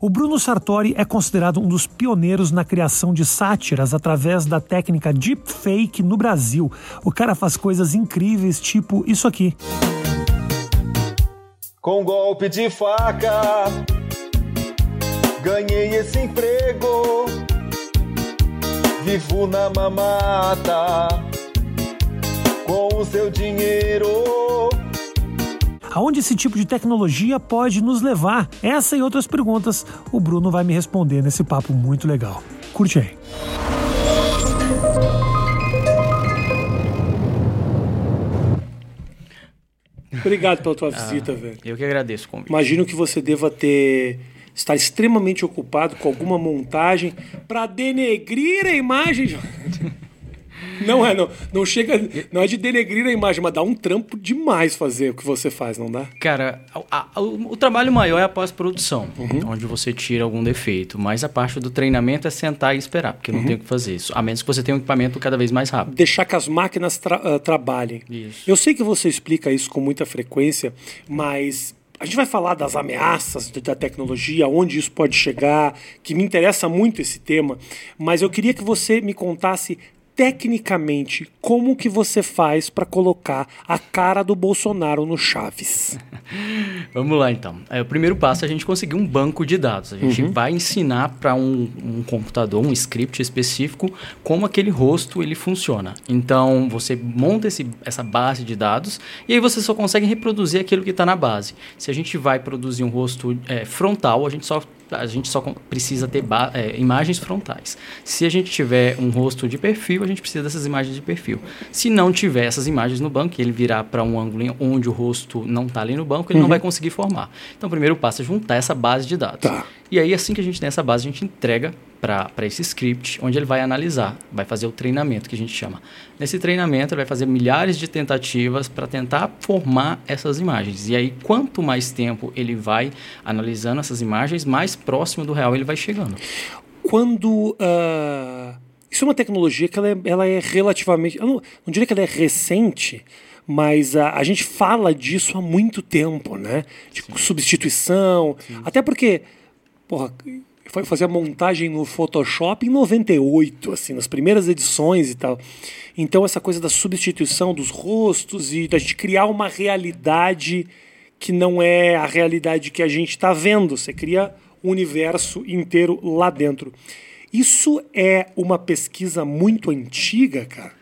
O Bruno Sartori é considerado um dos pioneiros na criação de sátiras através da técnica deepfake no Brasil. O cara faz coisas incríveis, tipo isso aqui. Com golpe de faca, ganhei esse emprego. Vivo na mamata, com o seu dinheiro aonde esse tipo de tecnologia pode nos levar? Essa e outras perguntas o Bruno vai me responder nesse papo muito legal. Curte aí. Obrigado pela tua ah, visita, velho. Eu que agradeço o convite. Imagino que você deva ter estar extremamente ocupado com alguma montagem para denegrir a imagem. Não é, não. Não chega. Não é de denegrir a imagem, mas dá um trampo demais fazer o que você faz, não dá? Cara, a, a, o, o, trabalho maior é a pós-produção, uhum. onde você tira algum defeito. Mas a parte do treinamento é sentar e esperar, porque não uhum. tem o que fazer isso. A menos que você tenha um equipamento cada vez mais rápido. Deixar que as máquinas tra uh, trabalhem. Isso. Eu sei que você explica isso com muita frequência, mas a gente vai falar das ameaças da tecnologia, onde isso pode chegar, que me interessa muito esse tema, mas eu queria que você me contasse tecnicamente, como que você faz para colocar a cara do Bolsonaro no Chaves? Vamos lá então. É, o primeiro passo é a gente conseguir um banco de dados. A gente uhum. vai ensinar para um, um, computador, um script específico, como aquele rosto ele funciona. Então você monta esse, essa base de dados e aí você só consegue reproduzir aquilo que está na base. Se a gente vai produzir um rosto é, frontal, a gente só a gente só precisa ter é, imagens frontais. Se a gente tiver um rosto de perfil, a gente precisa dessas imagens de perfil. Se não tiver essas imagens no banco, ele virar para um ângulo onde o rosto não está ali no banco, ele uhum. não vai conseguir formar. Então, o primeiro passo é juntar essa base de dados. Tá. E aí, assim que a gente tem essa base, a gente entrega para esse script, onde ele vai analisar, vai fazer o treinamento que a gente chama. Nesse treinamento, ele vai fazer milhares de tentativas para tentar formar essas imagens. E aí, quanto mais tempo ele vai analisando essas imagens, mais próximo do real ele vai chegando. Quando. Uh, isso é uma tecnologia que ela é, ela é relativamente. Eu não, não diria que ela é recente, mas a, a, gente fala disso há muito tempo, né? De Sim. substituição. Sim. Até porque. Porra, foi fazer a montagem no Photoshop em 98, assim, nas primeiras edições e tal. Então essa coisa da substituição dos rostos e da gente criar uma realidade que não é a realidade que a gente está vendo. Você cria o um universo inteiro lá dentro. Isso é uma pesquisa muito antiga, cara.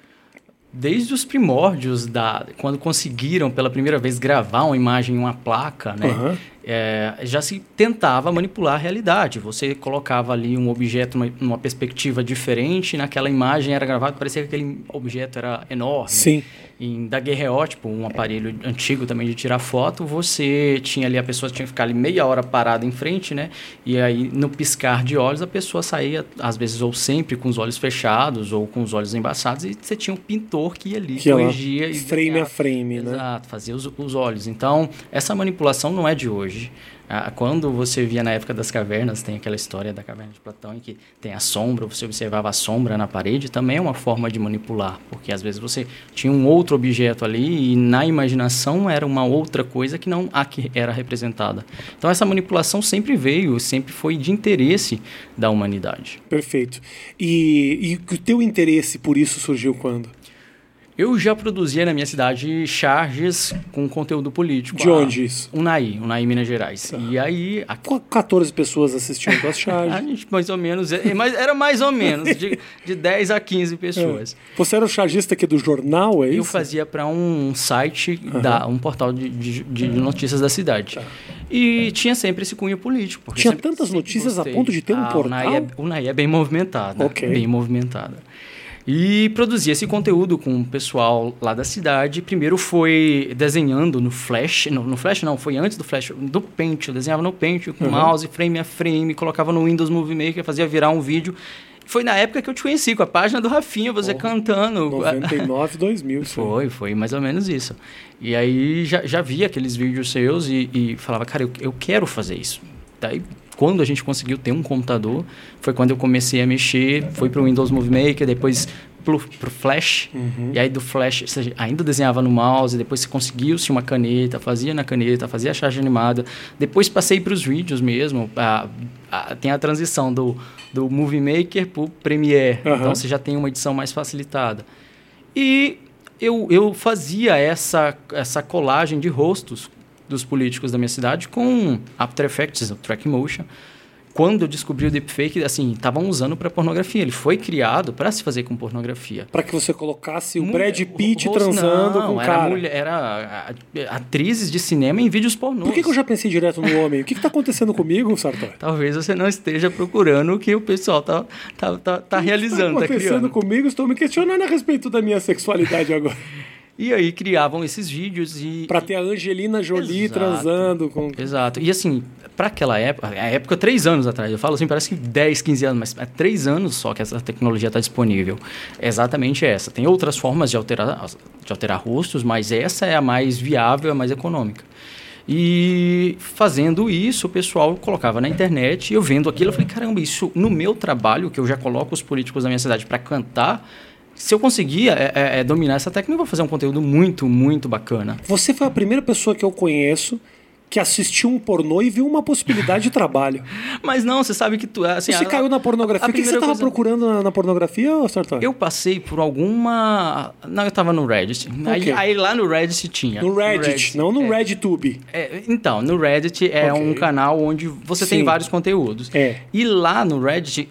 Desde os primórdios da quando conseguiram pela primeira vez gravar uma imagem em uma placa, né? Uhum é, já se tentava manipular a realidade. Você colocava ali um objeto numa, numa perspectiva diferente, naquela imagem era gravado, parecia que aquele objeto era enorme. Sim. Em daguerreótipo, um aparelho antigo também de tirar foto, você tinha ali, a pessoa tinha que ficar ali meia hora parada em frente, né? E aí, no piscar de olhos, a pessoa saía, às vezes, ou sempre com os olhos fechados, ou com os olhos embaçados, e você tinha um pintor que ia ali, que corrigia. Frame a frame, Exato, né? Exato, fazia os, os olhos. Então, essa manipulação não é de hoje hoje. Ah, quando você via na época das cavernas, tem aquela história da caverna de Platão em que tem a sombra, você observava a sombra na parede, também é uma forma de manipular, porque às vezes você tinha um outro objeto ali e na imaginação era uma outra coisa que não a que era representada. Então essa manipulação sempre veio, sempre foi de interesse da humanidade. Perfeito. E, e o teu interesse por isso surgiu quando? Eu já produzia na minha cidade charges com conteúdo político. De onde isso? Unai, Unai, Minas Gerais. Tá. E aí... A... 14 pessoas assistindo as charges. a gente, mais ou menos, é, mas era mais ou menos, de, de 10 a 15 pessoas. É. Você era o chargista aqui do jornal, é isso? Eu fazia para um site, uhum. da, um portal de, de, de notícias da cidade. Tá. E tinha sempre esse cunho político. Tinha tantas notícias gostei. a ponto de ter um ah, portal? Unai é, Unai é bem movimentada. Okay. Bem movimentada. E produzia esse conteúdo com o pessoal lá da cidade. Primeiro foi desenhando no Flash, no, no Flash não, foi antes do Flash, do Paint. Eu desenhava no Paint com uhum. mouse, frame a frame, colocava no Windows Movie Maker, fazia virar um vídeo. Foi na época que eu te conheci, com a página do Rafinha, você oh, cantando. 99, 2000. Foi, foi mais ou menos isso. E aí já, já vi aqueles vídeos seus e, e falava, cara, eu, eu quero fazer isso. Daí quando a gente conseguiu ter um computador, foi quando eu comecei a mexer, foi para o Windows Movie Maker, depois pro, pro Flash. E aí do Flash você ainda desenhava no mouse, depois você conseguiu-se uma caneta, fazia na caneta, fazia a charge animada. Depois passei para os vídeos mesmo. a- a- tem a transição do, do Movie Maker pro Premiere. Aham. Então você já tem uma edição mais facilitada. E eu, eu fazia essa, essa colagem de rostos dos políticos da minha cidade com After Effects, o Track Motion. Quando eu descobri o deepfake, assim, estavam usando para pornografia. Ele foi criado para se fazer com pornografia. Pra que você colocasse o Brad Pitt o transando não, com o era cara. mulher- era atrizes de cinema em vídeos pornôs. Por que, que eu já pensei direto no homem? O que, que tá acontecendo comigo, Sartor? Talvez você não esteja procurando o que o pessoal tá, tá, tá, tá realizando, Está tá acontecendo criando. comigo? Estou me questionando a respeito da minha sexualidade agora. E aí criavam esses vídeos e... Pra ter a Angelina Jolie Exato. transando com. Exato. E assim, para aquela época, a época três anos atrás, eu falo assim, parece que 10, 15 anos, mas é três anos só que essa tecnologia está disponível. É exatamente essa. Tem outras formas de alterar, de alterar rostos, mas essa é a mais viável, a mais econômica. E fazendo isso, o pessoal colocava na internet, e eu vendo aquilo, eu falei, caramba, isso no meu trabalho, que eu já coloco os políticos da minha cidade para cantar, se eu conseguir é, é, é, dominar essa técnica, eu vou fazer um conteúdo muito, muito bacana. Você foi a primeira pessoa que eu conheço que assistiu um pornô e viu uma possibilidade de trabalho. Mas não, você sabe que tu... Assim, Você a- caiu na pornografia. O que, que você estava coisa- procurando na, na pornografia, Sartori? Eu passei por alguma. Não, eu tava no Reddit. Aí, Ok. aí lá no Reddit tinha. No Reddit, não no é. RedTube. É, então, no Reddit é Ok. um canal onde você tem Sim. vários conteúdos. É. E lá no Reddit,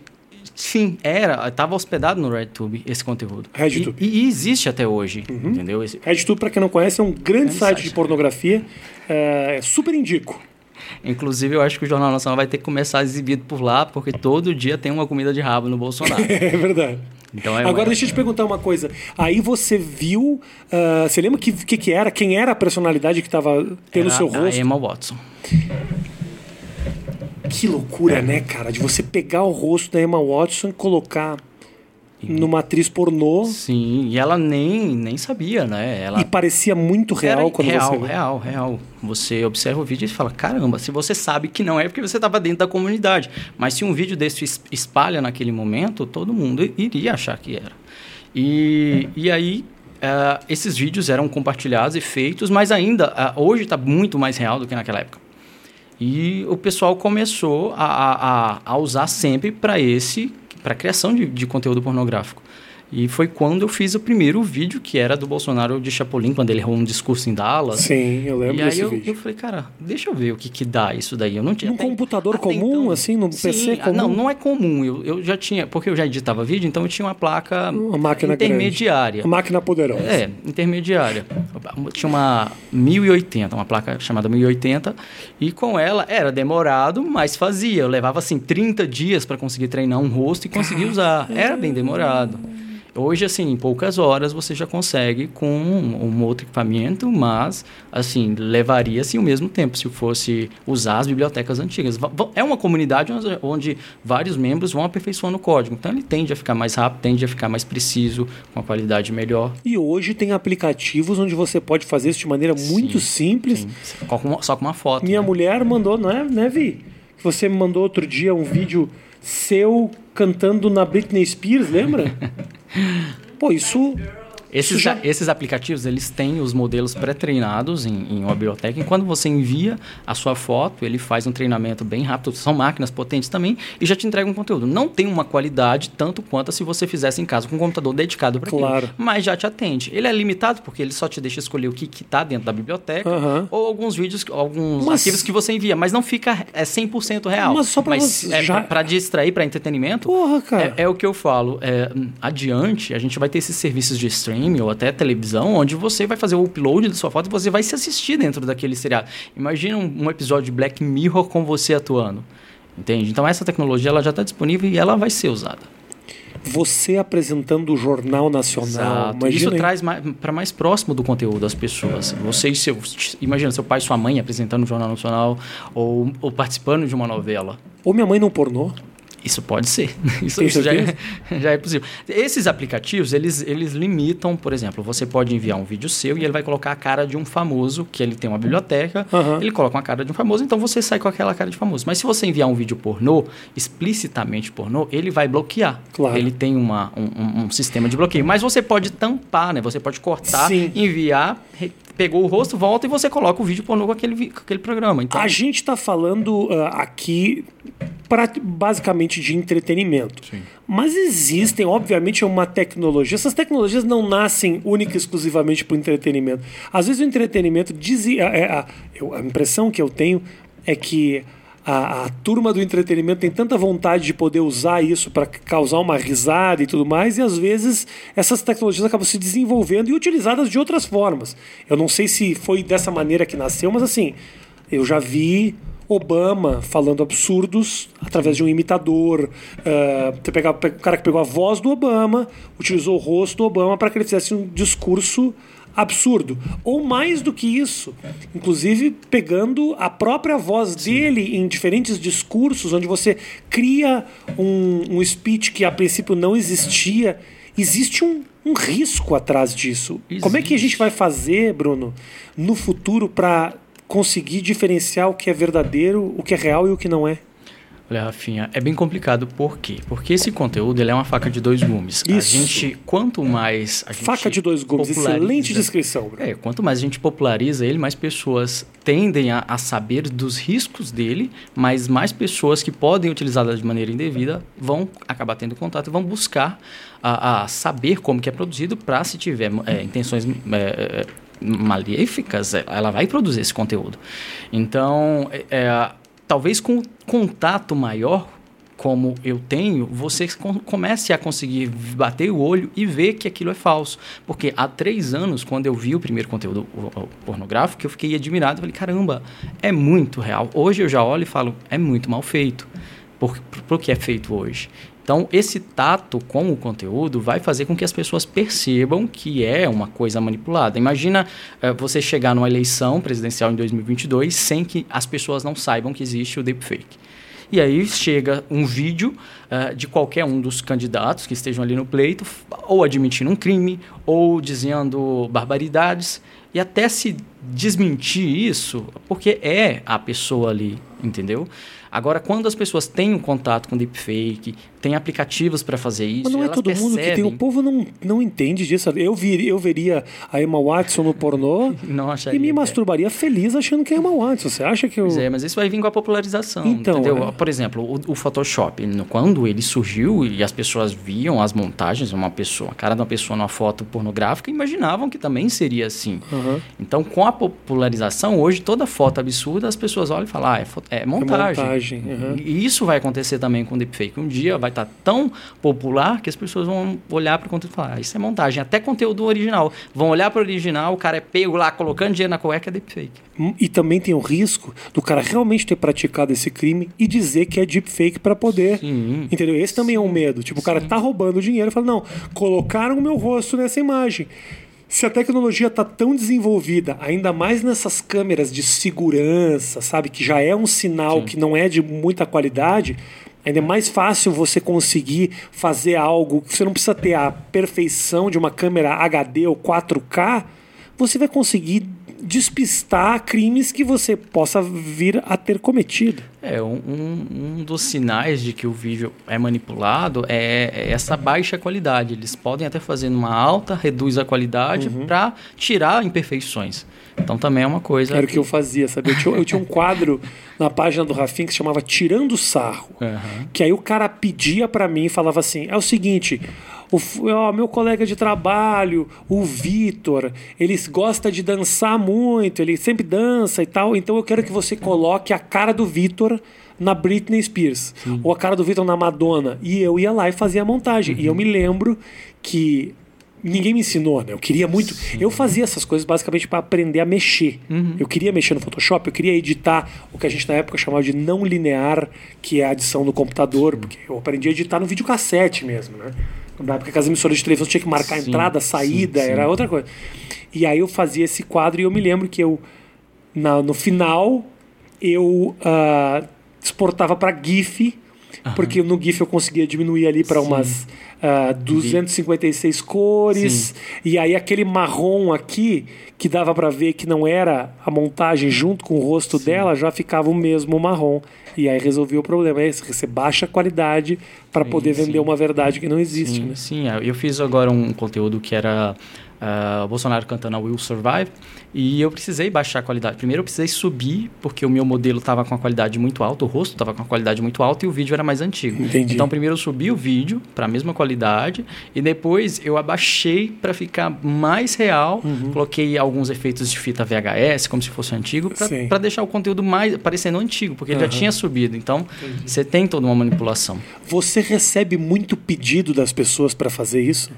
sim, era, estava hospedado no RedTube esse conteúdo. RedTube. E, e existe até hoje, Uhum. entendeu? Esse- RedTube, pra quem não conhece, é um grande site, site. de pornografia. É, super indico. Inclusive, eu acho que o Jornal Nacional vai ter que começar a exibir por lá, porque todo dia tem uma comida de rabo no Bolsonaro. É verdade. Então é Agora, uma- deixa eu te perguntar uma coisa. Aí você viu. ah, você lembra o que, que, que era? Quem era a personalidade que estava tendo o era seu a rosto? Emma Watson. Que loucura, né, cara? De você pegar o rosto da Emma Watson e colocar numa atriz pornô Sim, e ela nem, nem sabia, né? Ela e parecia muito real Era quando real, você vê. real, real. Você observa o vídeo e fala, caramba, se você sabe que não é porque você estava dentro da comunidade. Mas se um vídeo desse es- espalha naquele momento, todo mundo iria achar que era. E, e aí, eh, esses vídeos eram compartilhados e feitos, mas ainda, ah, hoje está muito mais real do que naquela época. E o pessoal começou a, a, a- usar sempre para esse, para criação de, de conteúdo pornográfico. E foi quando eu fiz o primeiro vídeo, que era do Bolsonaro de Chapolin, quando ele errou um discurso em Dallas. Sim, eu lembro E aí desse eu, vídeo. eu falei, cara, deixa eu ver o que, que dá isso daí. Eu não tinha. Num até- computador até comum, assim, num Sim, PC ah, Não, comum? não é comum. Eu, eu já tinha, porque eu já editava vídeo, então eu tinha uma placa Uma máquina intermediária. grande. Uma máquina poderosa. É, intermediária. Tinha uma 1080, uma placa chamada 1080, e com ela era demorado, mas fazia. Eu levava assim 30 dias para conseguir treinar um rosto e conseguir usar. Era bem demorado. Hoje, assim, em poucas horas você já consegue com um, outro equipamento, mas, assim, levaria assim, o mesmo tempo se fosse usar as bibliotecas antigas. É uma comunidade onde, vários membros vão aperfeiçoando o código. Então, ele tende a ficar mais rápido, tende a ficar mais preciso, com uma qualidade melhor. E hoje tem aplicativos onde você pode fazer isso de maneira muito simples. Sim, só com uma, só com uma foto. Minha né? mulher mandou, não é, né, Vi? Que Você me mandou outro dia um vídeo seu cantando na Britney Spears, lembra? Pô, isso. Esses, já- esses aplicativos, eles têm os modelos pré-treinados em, em uma biblioteca. E quando você envia a sua foto, ele faz um treinamento bem rápido. São máquinas potentes também e já te entrega um conteúdo. Não tem uma qualidade tanto quanto se você fizesse em casa com um computador dedicado para Claro. Mas já te atende. Ele é limitado porque ele só te deixa escolher o que está dentro da biblioteca Aham. ou alguns vídeos, alguns Mas- arquivos que você envia. Mas não fica é 100% real. Mas só você- é, já- para distrair, para entretenimento, Porra, cara. é, é o que eu falo. É, adiante, a gente vai ter esses serviços de streaming ou até televisão, onde você vai fazer o upload da sua foto e você vai se assistir dentro daquele seriado. Imagina um, um episódio de Black Mirror com você atuando. Entende? Então essa tecnologia ela já está disponível e ela vai ser usada. Você apresentando o Jornal Nacional. Isso aí. traz para mais próximo do conteúdo das pessoas. Você e seu. Imagina seu pai e sua mãe apresentando o Jornal Nacional ou, ou participando de uma novela. Ou minha mãe não pornô. Isso pode ser. Isso, isso já, é, já é possível. Esses aplicativos, eles, eles limitam, por exemplo, você pode enviar um vídeo seu e ele vai colocar a cara de um famoso, que ele tem uma biblioteca, Aham. ele coloca uma cara de um famoso, então você sai com aquela cara de famoso. Mas se você enviar um vídeo pornô, explicitamente pornô, ele vai bloquear. Claro. Ele tem uma, um, um- um sistema de bloqueio. Mas você pode tampar, né? Você pode cortar, Sim. enviar, pegou o rosto, volta e você coloca o vídeo pornô com aquele, com aquele programa. Então, A gente está falando ah, aqui pra, basicamente de entretenimento. Mas existem, obviamente, é uma tecnologia. Essas tecnologias não nascem única e exclusivamente para o entretenimento. Às vezes o entretenimento diz. é- é- a, eu- a impressão que eu tenho é que a, a turma do entretenimento tem tanta vontade de poder usar isso para causar uma risada e tudo mais, e às vezes essas tecnologias acabam se desenvolvendo e utilizadas de outras formas. Eu não sei se foi dessa maneira que nasceu, mas assim, eu já vi Obama falando absurdos através de um imitador. ah, você pega, pega o cara que pegou a voz do Obama, utilizou o rosto do Obama para que ele fizesse um discurso absurdo. Ou mais do que isso, inclusive pegando a própria voz dele em diferentes discursos, onde você cria um, um speech que a princípio não existia. Existe um, um risco atrás disso. Como é que a gente Existe. vai fazer, Bruno, no futuro para conseguir diferenciar o que é verdadeiro, o que é real e o que não é? Olha, Rafinha, é bem complicado. Por quê? Porque esse conteúdo ele é uma faca de dois gumes. Isso. A gente, quanto mais a gente Faca de dois gumes, excelente descrição, Bruno. É, quanto mais a gente populariza ele, mais pessoas tendem a, a saber dos riscos dele, mas mais pessoas que podem utilizá-la de maneira indevida vão acabar tendo contato e vão buscar a, a saber como que é produzido para se tiver é, intenções é, é, maléficas, é, ela vai produzir esse conteúdo. Então, é, é, talvez com contato maior como eu tenho, você com- comece a conseguir bater o olho e ver que aquilo é falso. Porque há três anos, quando eu vi o primeiro conteúdo pornográfico, eu fiquei admirado. Falei, caramba, é muito real. Hoje eu já olho e falo, é muito mal feito. Por, por, por que é feito hoje? Então, esse tato com o conteúdo vai fazer com que as pessoas percebam que é uma coisa manipulada. Imagina eh, você chegar numa eleição presidencial em 2022 sem que as pessoas não saibam que existe o deepfake. E aí chega um vídeo eh, de qualquer um dos candidatos que estejam ali no pleito, ou admitindo um crime, ou dizendo barbaridades, e até se desmentir isso, porque é a pessoa ali, entendeu? Agora, quando as pessoas têm um contato com deepfake, tem aplicativos para fazer isso, Mas não é todo mundo que tem. O percebem- povo não, não entende disso. Eu, vir, eu veria a Emma Watson no pornô acharia e me é. masturbaria feliz achando que é Emma Watson. Você acha que eu. Pois é, mas isso vai vir com a popularização, Então, entendeu? é. Por exemplo, o, o Photoshop, quando ele surgiu e as pessoas viam as montagens, uma pessoa, a cara de uma pessoa numa foto pornográfica, imaginavam que também seria assim. Aham. Então, com a popularização, hoje toda foto absurda, as pessoas olham e falam, ah, é, fo- é montagem. montagem, aham. E isso vai acontecer também com o deepfake. Um dia vai estar tão popular que as pessoas vão olhar para o conteúdo e falar, ah, isso é montagem. Até conteúdo original. Vão olhar para o original, o cara é pego lá colocando dinheiro na cueca, é deepfake. Hum, E também tem o risco do cara realmente ter praticado esse crime e dizer que é deepfake para poder. Sim. Entendeu? Esse também é um medo. Tipo, o cara tá roubando dinheiro e fala: não, colocaram o meu rosto nessa imagem. Se a tecnologia tá tão desenvolvida, ainda mais nessas câmeras de segurança, sabe, que já é um sinal que não é de muita qualidade, ainda é mais fácil você conseguir fazer algo que você não precisa ter a perfeição de uma câmera HD ou 4K, você vai conseguir despistar crimes que você possa vir a ter cometido. É, um, um, dos sinais de que o vídeo é manipulado é, é essa baixa qualidade. Eles podem até fazer numa alta, reduz a qualidade Uhum. para tirar imperfeições. Então também é uma coisa. Era o que eu fazia, sabe? Eu tinha, eu tinha um quadro na página do Rafinha que se chamava Tirando Sarro. Aham. Que aí o cara pedia pra mim e falava assim: é o seguinte. O, ó, meu colega de trabalho, o Vitor, ele gosta de dançar muito, ele sempre dança e tal, então eu quero que você coloque a cara do Vitor na Britney Spears, ou a cara do Vitor na Madonna. E eu ia lá e fazia a montagem. E eu me lembro que ninguém me ensinou, né? Eu queria muito. Eu fazia essas coisas basicamente para aprender a mexer. Eu queria mexer no Photoshop, eu queria editar o que a gente na época chamava de não linear, que é a adição no computador, porque eu aprendi a editar no videocassete mesmo, né? Na época que as emissoras de televisão tinha que marcar Sim, entrada, saída, sim, sim. era outra coisa. E aí eu fazia esse quadro e eu me lembro que eu, na- no final, eu ah, exportava para GIF porque no GIF eu conseguia diminuir ali para umas ah, 256 cores, e aí aquele marrom aqui, que dava para ver que não era a montagem junto com o rosto dela, já ficava o mesmo marrom. E aí resolvia o problema. É esse, você baixa a qualidade para poder sim. vender uma verdade que não existe. Sim, né? sim, é. eu fiz agora um conteúdo que era o Bolsonaro cantando a Will Survive e eu precisei baixar a qualidade. Primeiro eu precisei subir porque o meu modelo estava com a qualidade muito alta, o rosto estava com a qualidade muito alta e o vídeo era mais antigo. Entendi. Então primeiro eu subi o vídeo para a mesma qualidade e depois eu abaixei para ficar mais real, Uhum. coloquei alguns efeitos de fita VHS como se fosse antigo para deixar o conteúdo mais parecendo antigo, porque ele já tinha subido. Então você tem toda uma manipulação. Você recebe muito pedido das pessoas para fazer isso?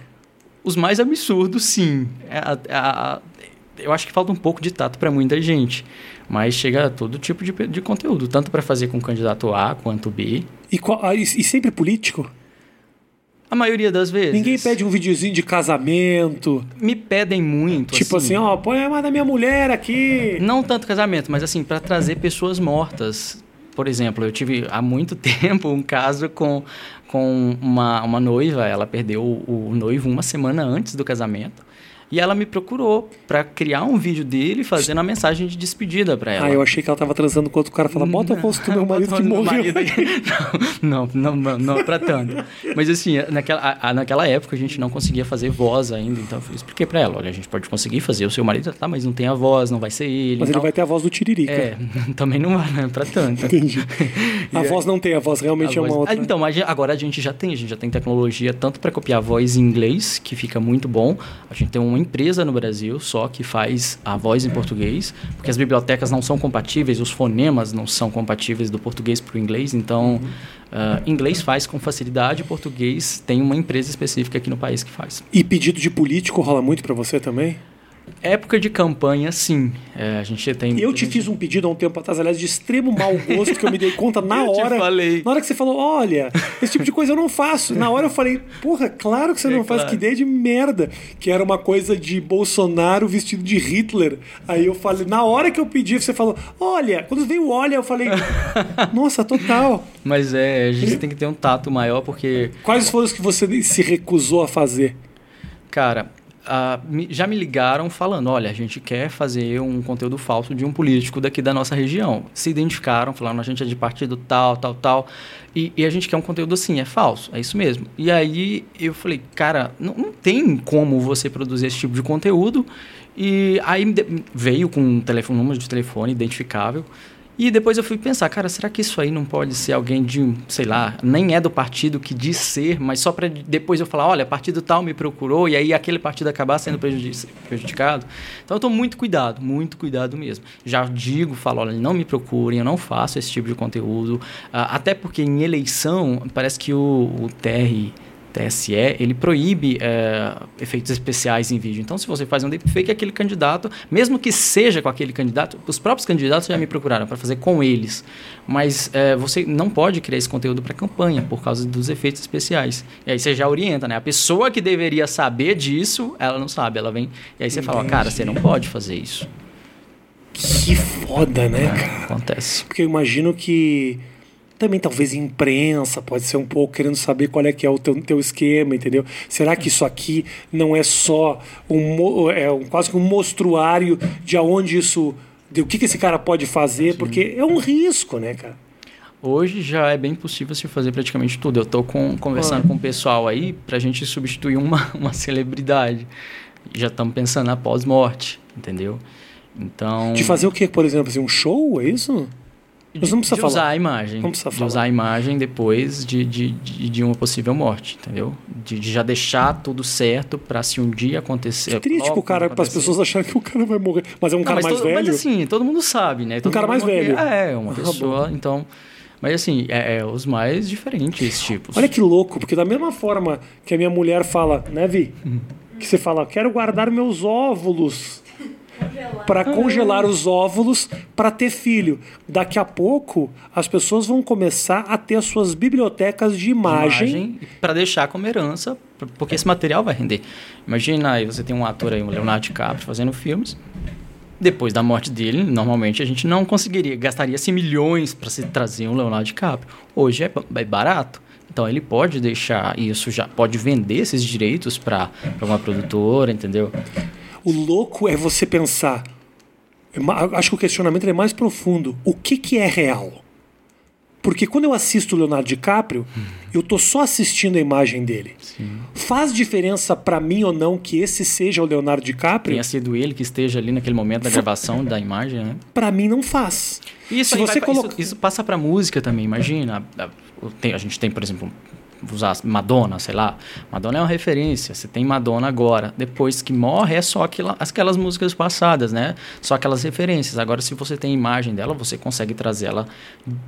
Os mais absurdos, sim. É, a- a- eu acho que falta um pouco de tato para muita gente. Mas chega a todo tipo de, de conteúdo, tanto para fazer com o candidato A quanto B. E, qual- ah, e- e sempre político? A maioria das vezes. Ninguém pede um videozinho de casamento. Me pedem muito. Tipo assim, ó, põe a da minha mulher aqui. Não tanto casamento, mas assim, para trazer pessoas mortas. Por exemplo, eu tive há muito tempo um caso com, com uma, uma noiva, ela perdeu o, o noivo uma semana antes do casamento. E ela me procurou para criar um vídeo dele fazendo a mensagem de despedida para ela. Ah, eu achei que ela tava transando com outro cara. Fala, bota o rosto do meu marido que morreu. marido. Não, não, não, não pra tanto. Mas assim, naquela, a- a- naquela época a gente não conseguia fazer voz ainda, então eu expliquei pra ela, olha, a gente pode conseguir fazer o seu marido, tá, mas não tem a voz, não vai ser ele. Mas ele então- vai ter a voz do Tiririca. É, também não vai, né, pra tanto. Entendi. A voz não tem, a voz realmente A é uma voz- outra. Ah, então, mas agora a gente já tem, a gente já tem tecnologia tanto para copiar a voz em inglês, que fica muito bom. A gente tem uma empresa no Brasil só que faz a voz em português, porque as bibliotecas não são compatíveis, os fonemas não são compatíveis do português para o inglês, então ah, inglês faz com facilidade, português tem uma empresa específica aqui no país que faz. E pedido de político rola muito pra você também? Época de campanha, sim. É, a gente tem. Eu te fiz um pedido há um tempo atrás, aliás, de extremo mau gosto, que eu me dei conta na Eu te hora. falei. Na hora que você falou, olha, esse tipo de coisa eu não faço. Na hora eu falei, porra, claro que você É não faz, claro. que ideia de merda. Que era uma coisa de Bolsonaro vestido de Hitler. Aí eu falei, na hora que eu pedi, você falou, olha, quando veio o olha, eu falei, nossa, total. Mas é, a gente tem que ter um tato maior, porque Quais foram os que você se recusou a fazer? Cara, me- já me ligaram falando: olha, a gente quer fazer um conteúdo falso de um político daqui da nossa região. Se identificaram, falaram: a gente é de partido tal, tal, tal. E, e a gente quer um conteúdo assim, é falso, é isso mesmo. E aí eu falei: cara, não, não tem como você produzir esse tipo de conteúdo. E aí veio com um telefone, número de telefone identificável. E depois eu fui pensar, cara, será que isso aí não pode ser alguém de, sei lá, nem é do partido que diz ser, mas só para depois eu falar, olha, partido tal me procurou e aí aquele partido acabar sendo prejudicado. Então eu tô muito cuidado, muito cuidado mesmo. Já digo, falo, olha, não me procurem, eu não faço esse tipo de conteúdo, Ah, até porque em eleição parece que o, o TR TSE, ele proíbe é, efeitos especiais em vídeo. Então, se você faz um deepfake, aquele candidato, mesmo que seja com aquele candidato, os próprios candidatos já me procuraram para fazer com eles. Mas é, você não pode criar esse conteúdo para campanha por causa dos efeitos especiais. E aí você já orienta, né? A pessoa que deveria saber disso, ela não sabe. Ela vem. E aí você fala, cara, você não pode fazer isso. Que foda, né, cara? Acontece. Porque eu imagino que também talvez imprensa pode ser um pouco querendo saber qual é que é o teu, teu esquema, entendeu? Será que isso aqui não é só um, é um quase que um mostruário de aonde isso, de o que, que esse cara pode fazer? Porque é um risco, né, cara? Hoje já é bem possível se fazer praticamente tudo. Eu estou conversando com o pessoal aí para a gente substituir uma, uma celebridade. Já estamos pensando na pós-morte, entendeu? Então. De fazer o quê, por exemplo? Assim, um show, é isso? Mas não precisa de falar. usar a imagem. Não precisa de falar. usar a imagem depois de, de, de, de uma possível morte, entendeu? De, de já deixar tudo certo para se um dia acontecer. Triste logo pro cara, para as pessoas acharem que o cara vai morrer. Mas é um Não, cara mais todo- velho. Mas assim, todo mundo sabe, né? Todo cara mundo mais velho. É, uma Ah, pessoa, então... Mas assim, é, é os mais diferentes tipos. Olha que louco, porque da mesma forma que a minha mulher fala, né, Vi? Uhum. Que você fala, quero guardar meus óvulos para congelar os óvulos para ter filho. Daqui a pouco as pessoas vão começar a ter as suas bibliotecas de imagem. para deixar como herança, porque esse material vai render. Imagina aí, você tem um ator aí, o Leonardo DiCaprio, fazendo filmes. depois da morte dele, normalmente a gente não conseguiria, gastaria-se milhões para se trazer um Leonardo DiCaprio. Hoje é, é barato. Então ele pode deixar isso já, pode vender esses direitos para uma produtora, entendeu? O louco é você pensar. é Acho que o questionamento é mais profundo. O que, que é real? Porque quando eu assisto o Leonardo DiCaprio, eu tô só assistindo a imagem dele. Faz diferença pra mim ou não que esse seja o Leonardo DiCaprio? Tenha sido ele que esteja ali naquele momento da gravação da imagem, né? Pra mim não faz. Isso, Se você vai coloca- isso, isso passa pra música também, imagina. A, a- a gente tem, por exemplo, usar Madonna, sei lá. Madonna é uma referência. Você tem Madonna agora. Depois que morre, é só aquela, aquelas músicas passadas, né? Só aquelas referências. Agora, se você tem imagem dela, você consegue trazer ela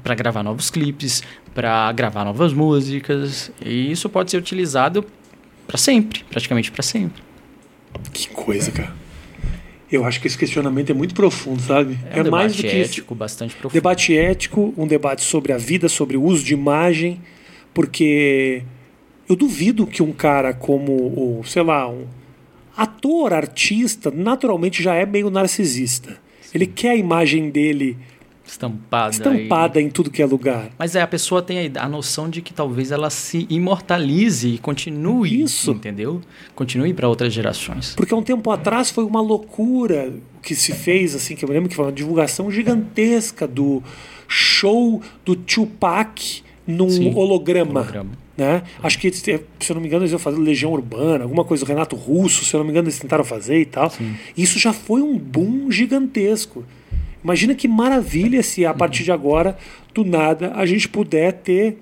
pra gravar novos clipes, pra gravar novas músicas. E isso pode ser utilizado pra sempre, praticamente pra sempre. Que coisa, cara. Eu acho que esse questionamento é muito profundo, sabe? É, um mais do que isso. ético bastante profundo. Debate ético, um debate sobre a vida, sobre o uso de imagem, porque eu duvido que um cara como o, sei lá, um ator, artista, naturalmente já é meio narcisista. Ele quer a imagem dele Estampada. estampada e- em tudo que é lugar. Mas é, a pessoa tem a, a noção de que talvez ela se imortalize e continue, Isso. entendeu? Continue para outras gerações. Porque há um tempo atrás foi uma loucura o que se fez, assim, que eu me lembro que foi uma divulgação gigantesca do show do Tupac num Sim, holograma. holograma. Né? Acho que, se eu não me engano, eles iam fazer Legião Urbana, alguma coisa do Renato Russo, se eu não me engano, eles tentaram fazer e tal. Isso já foi um boom gigantesco. Imagina que maravilha se a partir de agora, do nada, a gente puder ter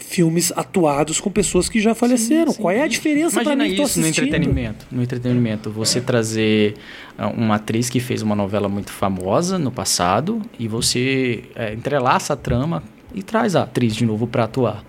filmes atuados com pessoas que já faleceram. Qual é a diferença para mim isso no entretenimento. No entretenimento, você trazer ah, uma atriz que fez uma novela muito famosa no passado e você é, entrelaça a trama e traz a atriz de novo para atuar.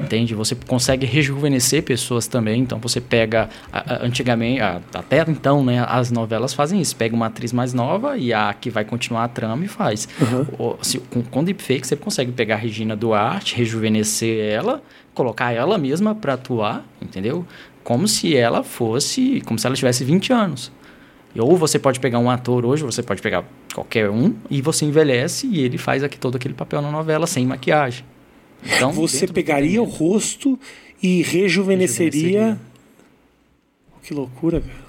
Entende? Você consegue rejuvenescer pessoas também. Então você pega a- a- antigamente, a- até então, né, as novelas fazem isso. Pega uma atriz mais nova e a que vai continuar a trama e faz. O- se- com, com deepfake você consegue pegar a Regina Duarte, rejuvenescer ela, colocar ela mesma para atuar, entendeu? Como se ela fosse, como se ela tivesse 20 anos. Ou você pode pegar um ator hoje, você pode pegar qualquer um e você envelhece e ele faz aqui todo aquele papel na novela sem maquiagem. Então, Você pegaria o rosto e rejuvenesceria. Rejuvenesceria. Que loucura, velho.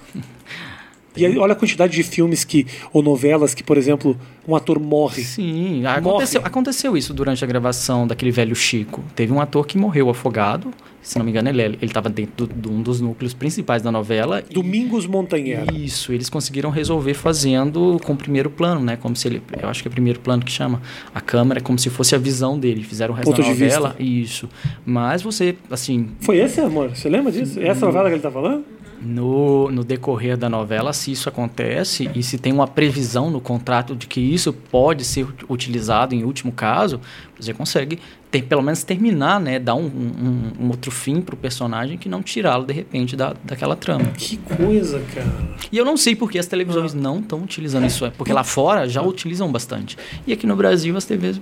E aí, olha a quantidade de filmes que ou novelas que, por exemplo, um ator morre. Sim, aconteceu, Morre. aconteceu isso durante a gravação daquele velho Chico. Teve um ator que morreu afogado, se não me engano, ele estava dentro do- de um dos núcleos principais da novela. Domingos Montanhero. Isso, eles conseguiram resolver fazendo com o primeiro plano, né? Como se ele. Eu acho que é o primeiro plano que chama. A câmera é como se fosse a visão dele. Fizeram o resto Ponto da de novela. Isso. Mas você, assim, Foi esse, amor? Você lembra disso? É essa novela que ele tá falando? No, no decorrer da novela, se isso acontece e se tem uma previsão no contrato de que isso pode ser ut- utilizado em último caso, você consegue ter, pelo menos terminar, né? Dar um, um- um outro fim pro personagem que não tirá-lo de repente da, daquela trama. Que coisa, cara. E eu não sei porque as televisões não estão utilizando isso, é porque lá fora já utilizam bastante. E aqui no Brasil as TVs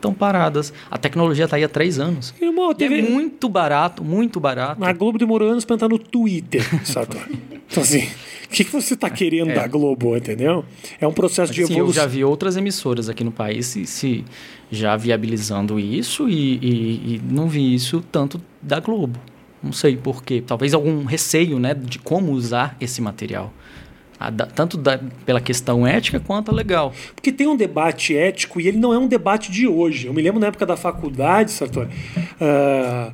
estão paradas. A tecnologia está aí há três anos. Teve... É muito barato, muito barato. A Globo demorou anos pra entrar no Twitter, Sator. Então, assim, o que, que você tá querendo da Globo, entendeu? É um processo de Sim, eu já vi outras emissoras aqui no país se, se já viabilizando isso e, e- e não vi isso tanto da Globo. Não sei por quê. Talvez algum receio né, de como usar esse material. Da- tanto da- pela questão ética quanto a legal. Porque tem um debate ético e ele não é um debate de hoje. Eu me lembro na época da faculdade, Sartori, ah,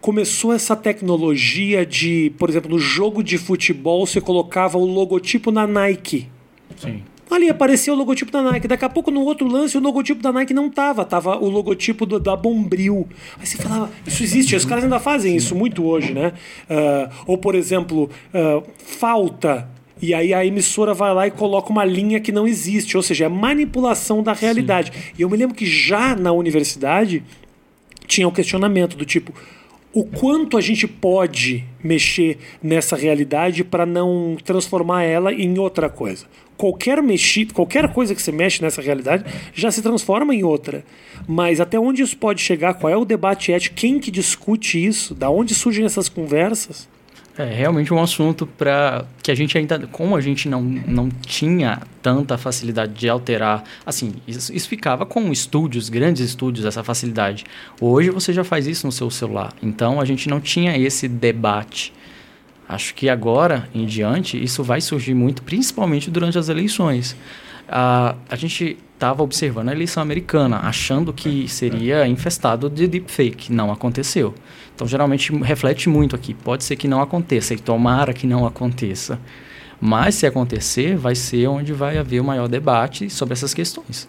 começou essa tecnologia de, por exemplo, no jogo de futebol você colocava o logotipo na Nike. Sim. Ali apareceu o logotipo da Nike. Daqui a pouco, no outro lance, o logotipo da Nike não tava. Tava o logotipo do- da Bombril. Aí você falava, isso existe. Os caras ainda fazem isso muito hoje, né? Ah, ou, por exemplo, ah, falta. E aí a emissora vai lá e coloca uma linha que não existe. Ou seja, é manipulação da realidade. E eu me lembro que já na universidade tinha um questionamento do tipo o quanto a gente pode mexer nessa realidade para não transformar ela em outra coisa. Qualquer mexi, qualquer coisa que você mexe nessa realidade já se transforma em outra. Mas até onde isso pode chegar? Qual é o debate ético? Quem que discute isso? Da onde surgem essas conversas? É realmente um assunto para que a gente ainda, como a gente não, não tinha tanta facilidade de alterar, assim, isso, isso ficava com estúdios, grandes estúdios, essa facilidade. Hoje você já faz isso no seu celular, então a gente não tinha esse debate. Acho que agora em diante isso vai surgir muito, principalmente durante as eleições. a a gente estava observando a eleição americana, achando que seria infestado de deepfake. Não aconteceu. Então, geralmente, reflete muito aqui. Pode ser que não aconteça, e tomara que não aconteça. Mas, se acontecer, vai ser onde vai haver o maior debate sobre essas questões.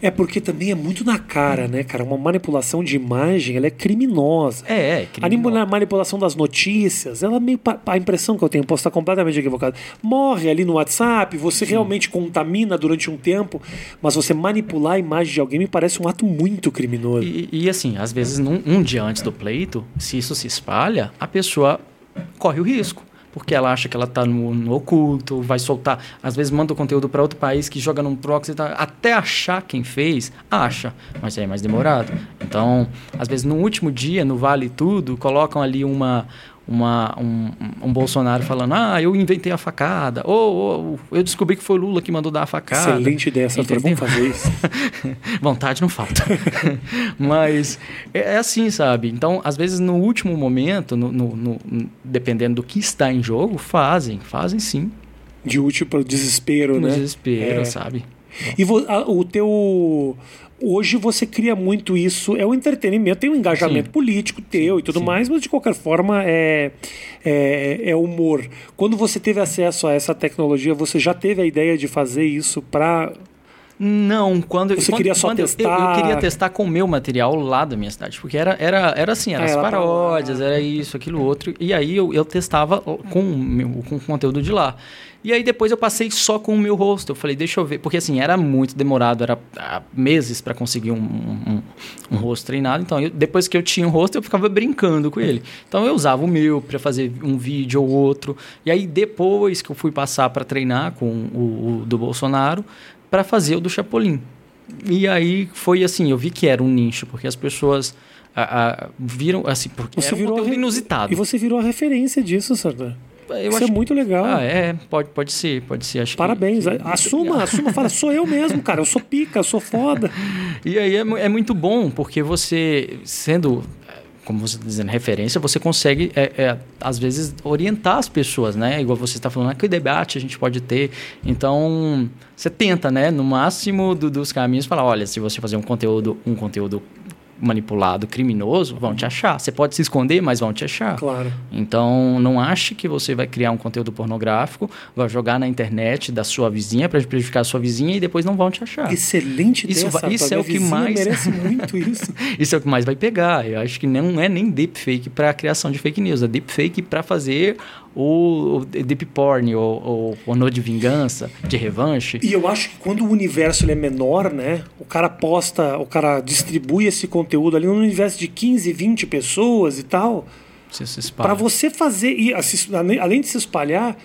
É porque também é muito na cara, né, cara? Uma manipulação de imagem, ela é criminosa. É, é. A manipula- manipulação das notícias, ela é meio. A impressão que eu tenho, posso estar completamente equivocado. Morre ali no WhatsApp, você realmente contamina durante um tempo, mas você manipular a imagem de alguém me parece um ato muito criminoso. E, e, assim, às vezes, num, um dia antes do pleito, se isso se espalha, a pessoa corre o risco. Porque ela acha que ela está no, no oculto, vai soltar. Às vezes manda o conteúdo para outro país que joga num proxy, tá, até achar quem fez, acha, mas é mais demorado. Então, às vezes no último dia, no Vale Tudo, colocam ali uma, uma, um, um Bolsonaro falando: Ah, eu inventei a facada, ou ou, eu descobri que foi Lula que mandou dar a facada. Excelente ideia. Entendeu? Vamos fazer isso. Vontade não falta. Mas é, é assim, sabe? Então, às vezes, no último momento, no, no- no- dependendo do que está em jogo, fazem. Fazem sim. De útil para o desespero, No né? desespero, É. sabe? E o teu. Hoje você cria muito isso, é o entretenimento, tem um engajamento Sim. político teu e tudo sim. mais, mas de qualquer forma é, é, é humor. Quando você teve acesso a essa tecnologia, você já teve a ideia de fazer isso para. Não, quando Você quando- queria só testar? Eu, eu queria testar com o meu material lá da minha cidade, porque era, era, era assim, eram Ah, as paródias, lá. era isso, aquilo outro, e aí eu, eu testava com com o conteúdo de lá. E aí depois eu passei só com o meu rosto. Eu falei, deixa eu ver, porque assim, era muito demorado, era ah, meses para conseguir um, um, um rosto treinado. Então, eu- depois que eu tinha o rosto, eu ficava brincando com ele. Então eu usava o meu para fazer um vídeo ou outro. E aí depois que eu fui passar para treinar com o, o do Bolsonaro, para fazer o do Chapolin. E aí foi assim, eu vi que era um nicho, porque as pessoas ah, ah, viram assim, porque Você era um virou a inusitado. E você virou a referência disso, Sardar. Eu Isso acho é muito legal. Ah, é, pode, pode ser, pode ser. Acho Parabéns. que- Assuma, assuma, fala, sou eu mesmo, cara. Eu sou pica, eu sou foda. E aí é, é muito bom, porque você, sendo, como você está dizendo, referência, você consegue, é, é, às vezes, orientar as pessoas, né? Igual você está falando, ah, que debate a gente pode ter. Então, você tenta, né? No máximo do- dos caminhos, falar, olha, se você fazer um conteúdo, um conteúdo manipulado, criminoso, vão te achar. Você pode se esconder, mas vão te achar. Claro. Então, não ache que você vai criar um conteúdo pornográfico, vai jogar na internet da sua vizinha para prejudicar a sua vizinha e depois não vão te achar. Excelente Isso vai- isso é o que mais- merece muito isso. Isso é o que mais vai pegar. Eu acho que não é nem deepfake para a criação de fake news, é deepfake para fazer o, o deep porn ou, ou pornô de vingança, de revanche. E eu acho que quando o universo ele é menor, né? O cara posta, o cara distribui esse conteúdo ali num universo de 15, 20 pessoas e tal. Se Para você fazer, e além de se espalhar,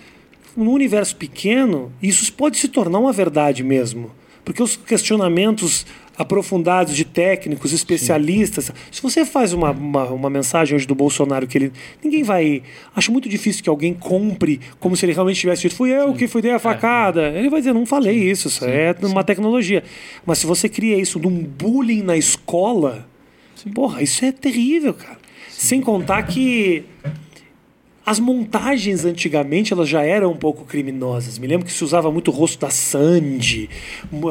num universo pequeno, isso pode se tornar uma verdade mesmo. Porque os questionamentos aprofundados de técnicos, especialistas. Se você faz uma, uma, uma mensagem hoje do Bolsonaro que ele. Ninguém vai. Acho muito difícil que alguém compre como se ele realmente tivesse dito, fui eu que fui dei a facada. Ele vai dizer, não falei isso, isso é uma tecnologia. Mas se você cria isso de um bullying na escola, porra, isso é terrível, cara. Sem contar que as montagens antigamente elas já eram um pouco criminosas. Me lembro que se usava muito o rosto da Sandy,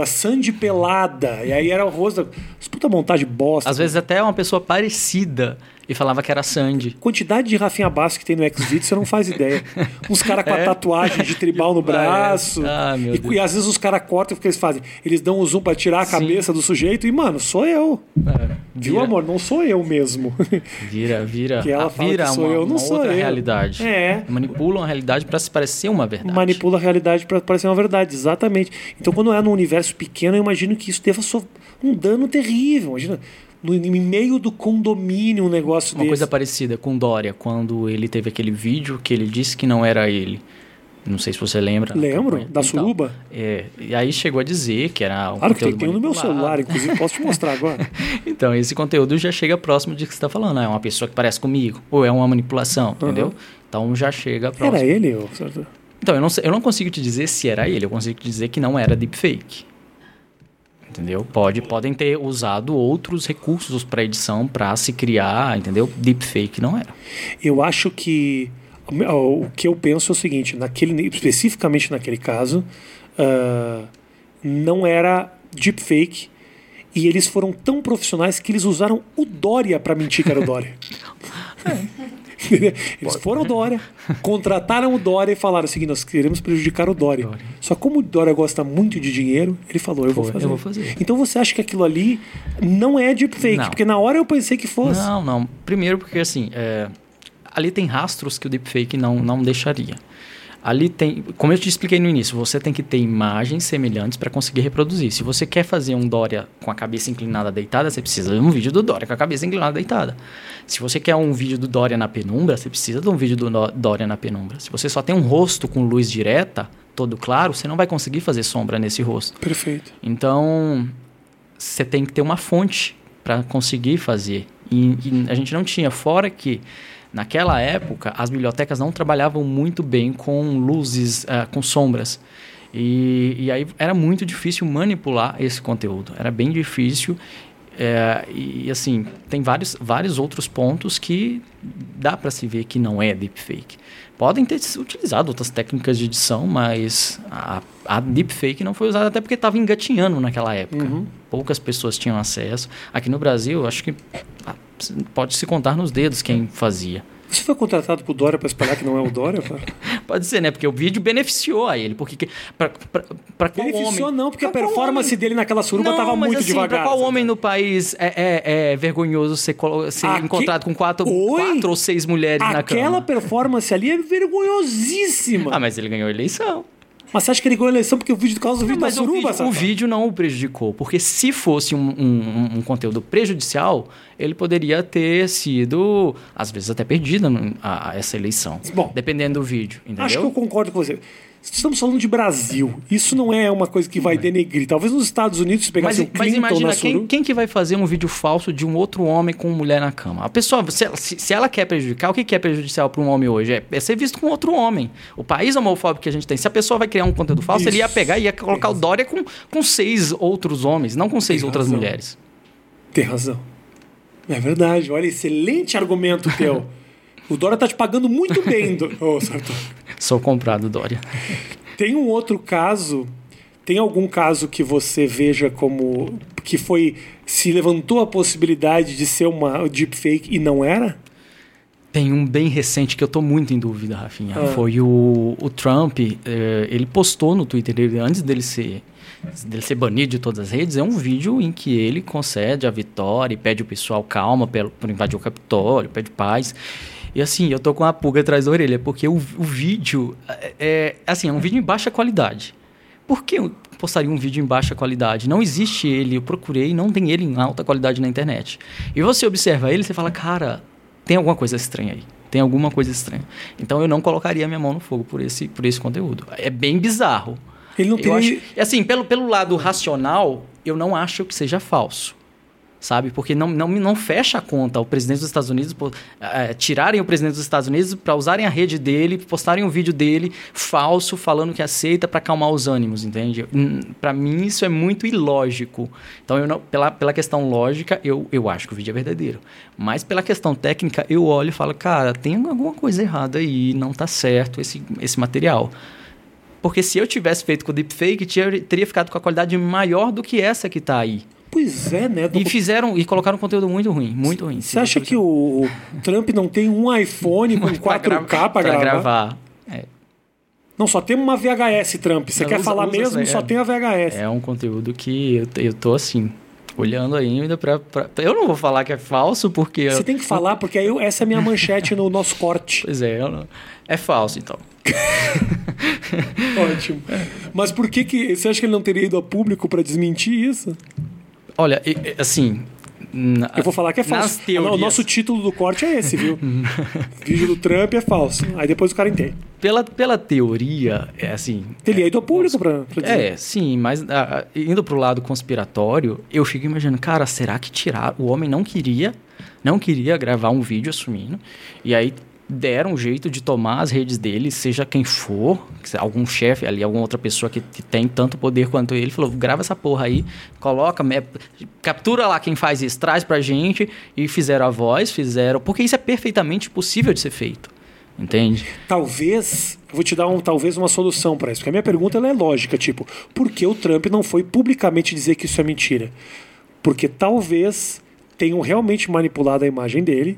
a Sandy pelada, e aí era o rosto da. Puta montagem bosta. Às vezes até uma pessoa parecida e falava que era Sandy. Quantidade de Rafinha Basso que tem no X-Video, você não faz ideia. Uns caras com a tatuagem de tribal no braço. Ah, meu e, Deus. e às vezes os caras cortam o que eles fazem. Eles dão um zoom pra tirar a Sim. cabeça do sujeito e, mano, sou eu. É, Viu, amor? Não sou eu mesmo. Vira, vira, Que ela ah, fala vira que sou uma, eu, não sou outra eu. realidade. É. Manipulam a realidade para se parecer uma verdade. manipula a realidade para parecer uma verdade, exatamente. Então, quando é num universo pequeno, eu imagino que isso deva sofrer um dano terrível. Imagina, no, em meio do condomínio, um negócio Uma desse. coisa parecida com Dória, quando ele teve aquele vídeo que ele disse que não era ele. Não sei se você lembra. Lembro, da suruba. É, e aí chegou a dizer que era um Claro que tem, tem no meu celular, inclusive posso te mostrar agora. Então, esse conteúdo já chega próximo de que você está falando. ah, É uma pessoa que parece comigo, ou é uma manipulação, entendeu? Então já chega próximo. Era ele, Sartor? Então, eu não, eu não consigo te dizer se era ele, eu consigo te dizer que não era deepfake. Entendeu? Pode, podem ter usado outros recursos para edição para se criar, entendeu? Deepfake não era. Eu acho que o que eu penso é o seguinte, naquele, especificamente naquele caso, ah, não era deepfake e eles foram tão profissionais que eles usaram o Dória para mentir que era o Dória. Eles foram o Dória, contrataram o Dória e falaram o seguinte: nós queremos prejudicar o Dória. Dória. Só como o Dória gosta muito de dinheiro, ele falou: eu vou fazer. eu vou fazer. Então você acha que aquilo ali não é deepfake? Não. Porque na hora eu pensei que fosse. Não, não. Primeiro porque, assim, é, ali tem rastros que o deepfake não, não deixaria. Ali tem, como eu te expliquei no início, você tem que ter imagens semelhantes para conseguir reproduzir. Se você quer fazer um Dória com a cabeça inclinada deitada, você precisa de um vídeo do Dória com a cabeça inclinada deitada. Se você quer um vídeo do Dória na penumbra, você precisa de um vídeo do Dória na penumbra. Se você só tem um rosto com luz direta, todo claro, você não vai conseguir fazer sombra nesse rosto. Perfeito. Então, você tem que ter uma fonte para conseguir fazer. E, e a gente não tinha. Fora que, naquela época, as bibliotecas não trabalhavam muito bem com luzes, ah, com sombras. E, e aí era muito difícil manipular esse conteúdo. Era bem difícil. É, e assim, tem vários, vários outros pontos que dá para se ver que não é deepfake. Podem ter utilizado outras técnicas de edição, mas a, a deepfake não foi usada até porque estava engatinhando naquela época. Poucas pessoas tinham acesso. Aqui no Brasil, acho que ah, pode se contar nos dedos quem fazia. Você foi contratado por Dória para espalhar que não é o Dória? Pode ser, né? Porque o vídeo beneficiou a ele. Porque pra qual Beneficiou homem? não, porque a Pra qual performance homem? dele naquela suruba Não, tava mas muito assim, devagar. Pra qual sabe? homem no país é, é- é vergonhoso ser, ser Aqui- encontrado com quatro, Oi? quatro ou seis mulheres na Aquela cama? performance ali é vergonhosíssima. Ah, mas ele ganhou a eleição. Mas você acha que ele ganhou a eleição porque o vídeo, causa do vídeo da Mas o suruba, vídeo, o vídeo não o prejudicou, porque se fosse um, um- um conteúdo prejudicial, ele poderia ter sido, às vezes, até perdido no- a, a essa eleição. Bom, dependendo do vídeo, entendeu? Acho que eu concordo com você. Estamos falando de Brasil. Isso não é uma coisa que vai denegrir. Talvez nos Estados Unidos, se Mas, pegasse o mas Clinton imagina, na quem, quem que vai fazer um vídeo falso de um outro homem com mulher na cama? A pessoa, se ela, se- ela quer prejudicar, o que é prejudicial para um homem hoje? É, é ser visto com outro homem. O país homofóbico que a gente tem, se a pessoa vai criar um conteúdo falso, ele ia Isso. pegar e ia colocar o Dória com, com seis outros homens, não com seis Tem outras razão. mulheres. Tem razão. É verdade. Olha, excelente argumento teu. O Dória tá te pagando muito bem, do... Ô, Sartor. Sou comprado, Dória. Tem um outro caso. Tem algum caso que você veja como que foi se levantou a possibilidade de ser uma deepfake e não era? Tem um bem recente que eu tô muito em dúvida, Rafinha. Ah. Foi o, o Trump, eh, ele postou no Twitter dele, antes dele ser, dele ser banido de todas as redes, é um vídeo em que ele concede a vitória e pede o pessoal calma pelo- por invadir o Capitólio, pede paz. E assim, eu tô com uma pulga atrás da orelha, porque o, o vídeo é, é, assim, é um vídeo em baixa qualidade. Por que eu postaria um vídeo em baixa qualidade? Não existe ele, eu procurei, não tem ele em alta qualidade na internet. E você observa ele, você fala, cara, tem alguma coisa estranha aí. Tem alguma coisa estranha. Então eu não colocaria minha mão no fogo por esse, por esse conteúdo. É bem bizarro. Ele não Eu teria. acho, assim, pelo, pelo lado racional, eu não acho que seja falso. Sabe? Porque não, não, não fecha a conta o presidente dos Estados Unidos eh, tirarem o presidente dos Estados Unidos para usarem a rede dele, postarem um vídeo dele falso, falando que aceita para acalmar os ânimos, entende? Para mim, isso é muito ilógico. Então, eu não, pela, pela questão lógica, eu, eu acho que o vídeo é verdadeiro. Mas pela questão técnica, eu olho e falo, cara, tem alguma coisa errada aí, não tá certo esse, esse material. Porque se eu tivesse feito com o deepfake, teria ficado com a qualidade maior do que essa que tá aí. Pois é, né? E fizeram e colocaram conteúdo muito ruim, muito ruim. Você acha que o Trump não tem um iPhone com 4K para gravar? gravar? É, Não, só tem uma VHS, Trump. Você quer usa- falar usa mesmo? Só é. tem a VHS. é um conteúdo que eu, eu tô assim, olhando ainda pra, pra- Eu não vou falar que é falso, porque. Você eu- tem que falar, porque aí eu- essa é a minha manchete no nosso corte. Pois é, eu não- é falso então. Ótimo. Mas por que que... Você acha que ele não teria ido a público para desmentir isso? Olha, assim, Eu vou falar que é falso. Nas teorias. O nosso título do corte é esse, viu? Vídeo do Trump é falso. Aí depois o cara entende. Pela, pela teoria, é assim. Ele ia ido ao público pra, pra dizer. É, sim, mas ah, ah, indo pro lado conspiratório, eu fico imaginando, cara, será que tirar O homem não queria, não queria gravar um vídeo assumindo, e aí deram um jeito de tomar as redes dele, seja quem for, algum chefe ali, alguma outra pessoa que, que tem tanto poder quanto ele, falou: grava essa porra aí, coloca, me- captura lá quem faz isso, traz pra gente, e fizeram a voz, fizeram. Porque isso é perfeitamente possível de ser feito. Entende? Talvez, vou te dar um, talvez uma solução para isso, porque a minha pergunta é lógica, tipo, por que o Trump não foi publicamente dizer que isso é mentira? Porque talvez tenham realmente manipulado a imagem dele,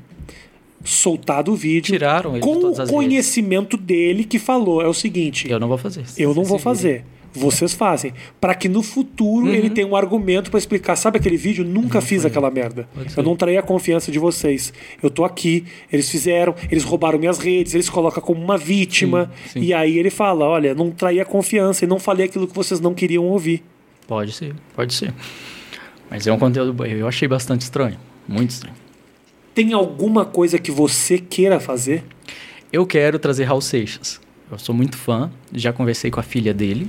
soltado o vídeo, Tiraram ele com o conhecimento dele que falou, é o seguinte, Eu não vou fazer. eu não vou fazer. Vocês fazem. Para que no futuro ele tenha um argumento para explicar. Sabe aquele vídeo? Nunca fiz aquela merda. Eu não traí a confiança de vocês. Eu tô aqui, eles fizeram, eles roubaram minhas redes, eles colocam como uma vítima. Sim, sim. E aí ele fala: olha, não traí a confiança e não falei aquilo que vocês não queriam ouvir. Pode ser, pode ser. Mas é um conteúdo. Eu achei bastante estranho. Muito estranho. Tem alguma coisa que você queira fazer? Eu quero trazer Raul Seixas. Eu sou muito fã, já conversei com a filha dele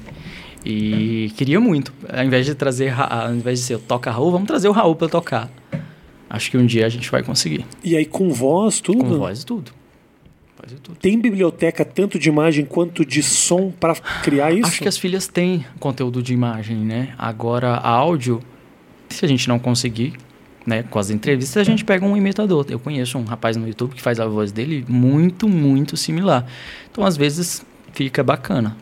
e queria muito. Ao invés de trazer, Ra- ao invés de ser eu toca Raul, vamos trazer o Raul para tocar. Acho que um dia a gente vai conseguir. E aí com voz, tudo? Com voz e tudo. Voz e tudo. Tem biblioteca tanto de imagem quanto de som para criar isso? Acho que as filhas têm conteúdo de imagem, né? Agora, áudio, se a gente não conseguir, né, com as entrevistas, a gente pega um imitador. Eu conheço um rapaz no YouTube que faz a voz dele muito, muito similar. Então, às vezes, fica bacana.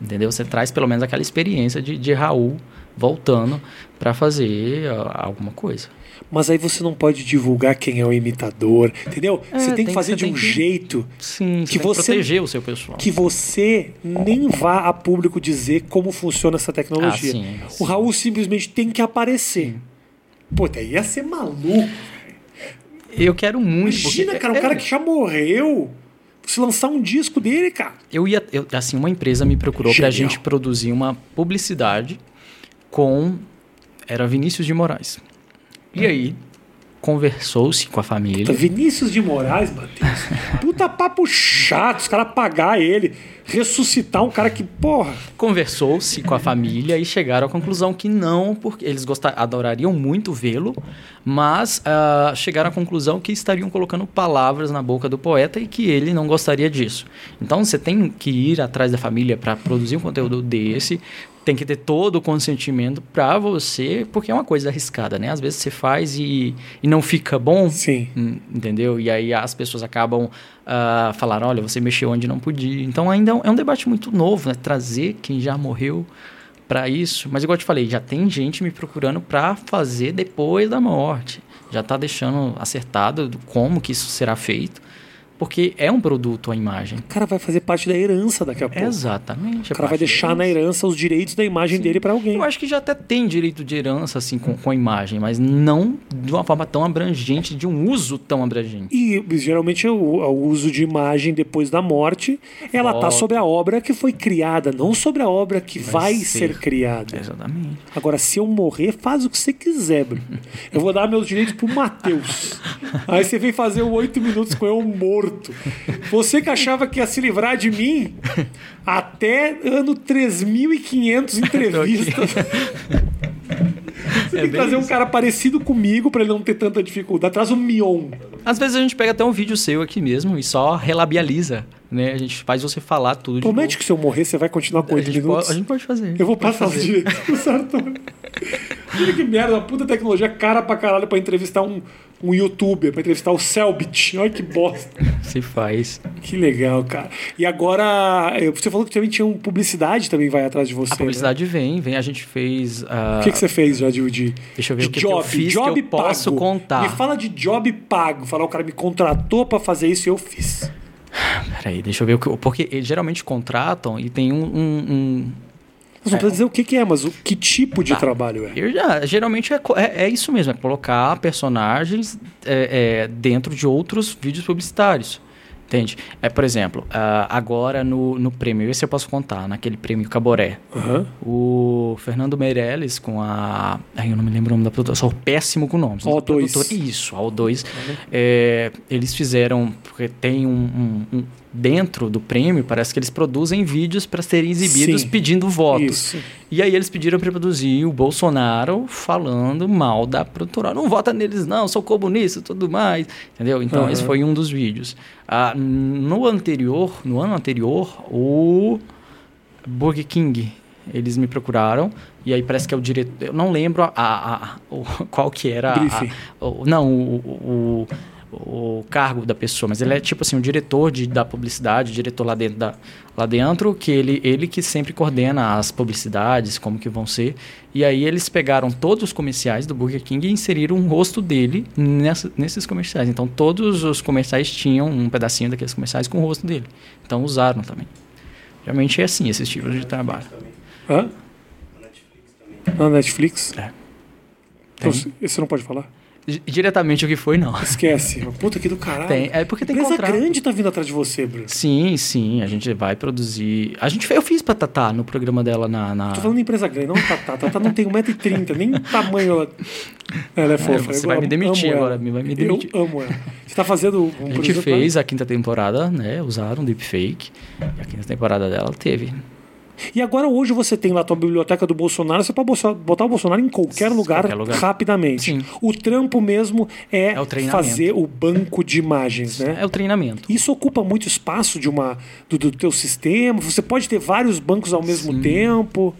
Entendeu? Você traz pelo menos aquela experiência de, de Raul voltando para fazer alguma coisa. Mas aí você não pode divulgar quem é o imitador, entendeu? É, você tem que tem- fazer você de um que- jeito Sim, Que você que proteger o seu pessoal. que você nem vá a público dizer como funciona essa tecnologia. Ah, sim, o sim. Raul simplesmente tem que aparecer. Pô, daí ia ser maluco. Eu quero muito. Imagina, porque- cara, um é- cara que já morreu. Você lançar um disco dele, cara. Eu ia, eu- assim, uma empresa me procurou pra Genial. gente produzir uma publicidade com era Vinícius de Moraes. E aí conversou-se com a família. Puta, Vinícius de Moraes, Matheus. Puta papo chato, os caras pagar ele, ressuscitar um cara que, porra. Conversou-se com a família e chegaram à conclusão que não, porque eles gostar, adorariam muito vê-lo, mas ah, chegaram à conclusão que estariam colocando palavras na boca do poeta e que ele não gostaria disso. Então você tem que ir atrás da família para produzir um conteúdo desse, tem que ter todo o consentimento para você, porque é uma coisa arriscada, né? Às vezes você faz e, e não fica bom, Sim. Hum, Entendeu? E aí as pessoas acabam ah, falando, olha, você mexeu onde não podia. Então ainda é um- é debate muito novo, né? Trazer quem já morreu para isso. Mas igual eu te falei, já tem gente me procurando para fazer depois da morte. Já tá deixando acertado do como que isso será feito. Porque é um produto a imagem. O cara vai fazer parte da herança daqui a pouco. Exatamente. O cara vai deixar na herança os direitos da imagem dele pra alguém. Eu acho que já até tem direito de herança, assim, com, com a imagem, mas não de uma forma tão abrangente, de um uso tão abrangente. E geralmente o, o uso de imagem depois da morte, ela tá Foto. sobre a obra que foi criada, não sobre a obra que vai, Vai ser. ser. criada. Exatamente. Agora, se eu morrer, faz o que você quiser, Bruno. Eu vou dar meus direitos pro Matheus. Aí você vem fazer o oito minutos com eu morto. Você que achava que ia se livrar de mim, até ano 3.500 entrevistas. Você tem que trazer um isso. cara parecido comigo pra ele não ter tanta dificuldade. Traz o Mion. Às vezes a gente pega até um vídeo seu aqui mesmo e só relabializa, né? A gente faz você falar tudo Promete de que se eu morrer, você vai continuar com gente, minutos. pode, a gente pode fazer. Eu vou passar os fazer. direitos pro Sartori. Que merda, uma puta tecnologia cara pra caralho pra entrevistar um, um youtuber, pra entrevistar o Selbit. Olha que bosta. Se faz. Que legal, cara. E agora, eh, você falou que também tinha um publicidade também vai atrás de você. A publicidade vem, vem. A gente fez. Né? ah, O que, que você fez já de, de, Deixa eu ver de o que que job, eu fiz que job eu posso pago. contar. Me fala de job pago. Falar, o cara me contratou pra fazer isso e eu fiz. Peraí, deixa eu ver o que. Porque eles geralmente contratam e tem um. um- um- Mas não precisa dizer o que, que é, mas o que tipo de trabalho é. já- geralmente é, é, é isso mesmo, é colocar personagens é, é, dentro de outros vídeos publicitários. Entende? É, por exemplo, ah, agora no, no prêmio, esse eu posso contar, naquele prêmio Caboré. Aham. O Fernando Meirelles com a. Ai, eu não me lembro o nome da produtora, sou péssimo com nomes. O2. Produtora- Isso, a O2. É, eles fizeram. Porque tem um, um- um- Dentro do prêmio, parece que eles produzem vídeos para serem exibidos Sim. pedindo votos. Isso. E aí eles pediram para produzir o Bolsonaro falando mal da produtora. Não vota neles, não, sou comunista e tudo mais. Entendeu? Então, Aham. esse foi um dos vídeos. Ah, no anterior, no ano anterior, o Burger King. Eles me procuraram e aí parece que é o diretor. Eu não lembro a, a- a- o- qual que era. a- o- não, o, o, o cargo da pessoa, mas ele é tipo assim, o diretor de, da publicidade, o diretor lá dentro, da, lá dentro, que ele, ele que sempre coordena as publicidades, como que vão ser. E aí eles pegaram todos os comerciais do Burger King e inseriram um rosto dele nessa, nesses comerciais. Então todos os comerciais tinham um pedacinho daqueles comerciais com o rosto dele. Então usaram também. Realmente é assim, esses tipos de trabalho. Hã? Na Netflix? É. Então, você não pode falar? Di- Diretamente o que foi, não. Esquece. Puta que do caralho. Tem, é porque tem Empresa contrato. grande tá vindo atrás de você, Bruno. Sim, sim, a gente vai produzir. A gente eu fiz pra Tatá no programa dela na. na... Tô falando de empresa grande, não Tatá. Tatá não tem 1,30m, nem tamanho ela. Ela é fofa. você Eu vai me demitir ela. agora, me vai me demitir. Eu amo ela. Você tá fazendo um A gente fez a quinta temporada, né? Usaram deepfake. E a quinta temporada dela teve. E agora hoje você tem lá a tua biblioteca do Bolsonaro, você pode botar- o Bolsonaro em qualquer lugar, Qualquer lugar. rapidamente. Sim. O trampo mesmo é, É o fazer o banco de imagens, né? É o treinamento. Isso ocupa muito espaço de uma do, do teu sistema. Você pode ter vários bancos ao mesmo Sim. tempo.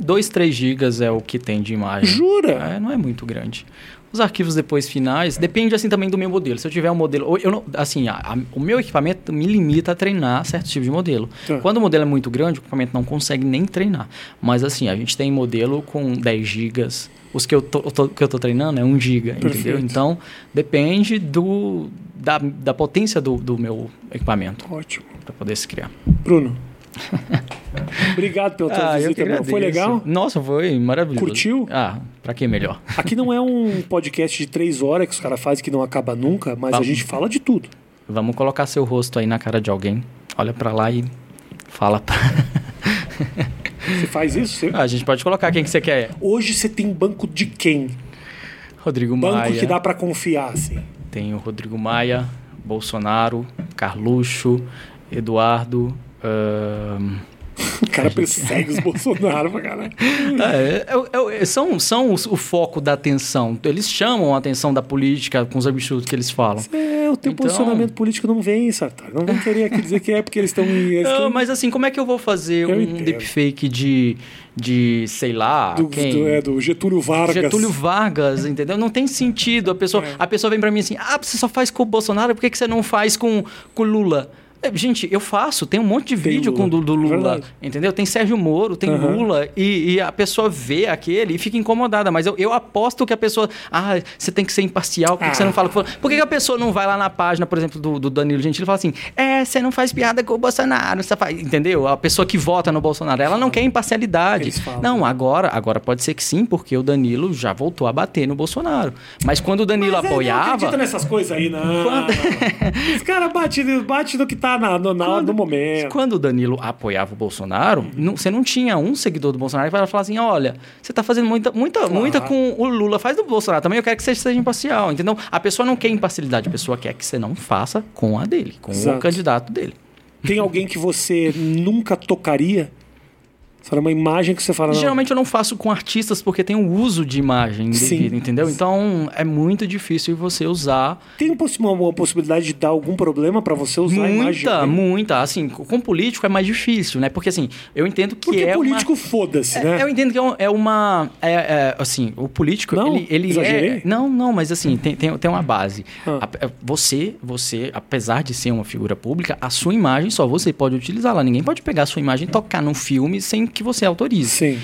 2, 3 gigas é o que tem de imagem. Jura? É, não é muito grande. Os arquivos depois finais, depende assim também do meu modelo. Se eu tiver um modelo, eu não, assim, a- a- o meu equipamento me limita a treinar certo tipo de modelo. Tá. Quando o modelo é muito grande, o equipamento não consegue nem treinar. Mas assim, a gente tem modelo com 10 gigas. Os que eu tô, tô- que eu tô treinando é 1 giga, Perfeito. entendeu? Então, depende do, da, da potência do, do meu equipamento Ótimo. para poder se criar. Bruno. Obrigado pela tua Ah, visita. Foi legal? Nossa, foi maravilhoso. Curtiu? Ah, pra que melhor? Aqui não é um podcast de três horas que os caras fazem que não acaba nunca, mas a Vamos. gente fala de tudo. Vamos colocar seu rosto aí na cara de alguém. Olha pra lá e fala pra... Você faz isso? Você- Ah, a gente pode colocar quem que você quer. Hoje você tem banco de quem? Rodrigo Banco Maia. que dá pra confiar, assim. Tem o Rodrigo Maia, Bolsonaro, Carluxo, Eduardo. Ahn, O cara persegue os Bolsonaro pra caralho. É, é, é, são são os- o foco da atenção. Eles chamam a atenção da política com os absurdos que eles falam. É, o teu Então- posicionamento político não vem, Sartori. Não vem querer aqui dizer que é porque eles estão. Não, mas assim, como é que eu vou fazer Eu um entendo. deepfake de, de sei lá, do, quem? do, é, do Getúlio Vargas. Getúlio Vargas, entendeu? Não tem sentido. A pessoa, É. a pessoa vem pra mim assim: ah, você só faz com o Bolsonaro, por que, que você não faz com o Lula? É, Gente, eu faço, tem um monte de Tem vídeo Lula. com do, do É Lula, verdade. entendeu? Tem Sérgio Moro, tem Aham. Lula, e, e a pessoa vê aquele e fica incomodada. Mas eu, eu aposto que a pessoa, ah, você tem que ser imparcial, por que, que você Ah. não fala? com- Por que, que a pessoa não vai lá na página, por exemplo, do, do Danilo Gentili e fala assim, é, você não faz piada com o Bolsonaro, você faz, entendeu? A pessoa que vota no Bolsonaro, ela não quer imparcialidade. Não, agora, agora pode ser que sim, porque o Danilo já voltou a bater no Bolsonaro. Mas quando o Danilo Mas é, Não apoiava. acredita nessas coisas aí, não. Quando- Os caras batem bate no que tá na, no, na hora do momento. Quando o Danilo apoiava o Bolsonaro, não- você não tinha um seguidor do Bolsonaro que vai falar assim: olha, você tá fazendo muita, muita, Claro. muita com o Lula, faz do Bolsonaro também, eu quero que você seja imparcial, entendeu? A pessoa não quer imparcialidade, a pessoa quer que você não faça com a dele, com Exato. o candidato dele. Tem alguém que você nunca tocaria? Será uma imagem que você fala, não. Geralmente eu não faço com artistas porque tem o uso de imagem devido, entendeu? Então é muito difícil você usar Tem uma, uma possibilidade de dar algum problema pra você usar a imagem? muita, muita. Assim, com político é mais difícil, né? Porque assim, eu entendo que Porque é uma- político, foda-se, É, né? Eu entendo que é um- é uma. é- é, assim, o político. Não? ele, ele Exagerei? é. Não, não, mas assim, tem, tem, tem uma base. Ah. É, Você, você, apesar de ser uma figura pública, a sua imagem só você pode utilizá-la. Ninguém pode pegar a sua imagem e tocar num filme sem que você autorize. Sim.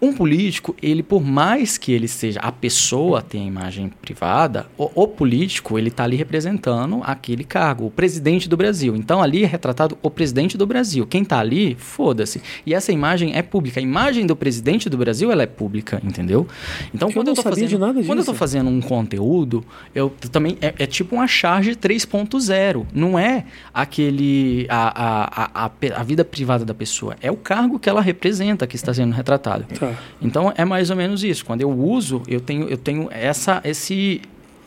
Um político, ele por mais que ele seja a pessoa tem a imagem privada, o, o político ele está ali representando aquele cargo, o presidente do Brasil. Então ali é retratado o presidente do Brasil. Quem está ali, foda-se. E essa imagem é pública. A imagem do presidente do Brasil ela é pública, entendeu? Então Eu quando não eu, tô sabia fazendo, nada quando eu disso. tô fazendo um conteúdo, eu também é, é tipo uma charge 3.0. Não é aquele a, a, a, a, a vida privada da pessoa, é o cargo que ela representa que está sendo retratado. Tá. Então é mais ou menos isso. Quando eu uso, eu tenho, eu tenho essa, esse,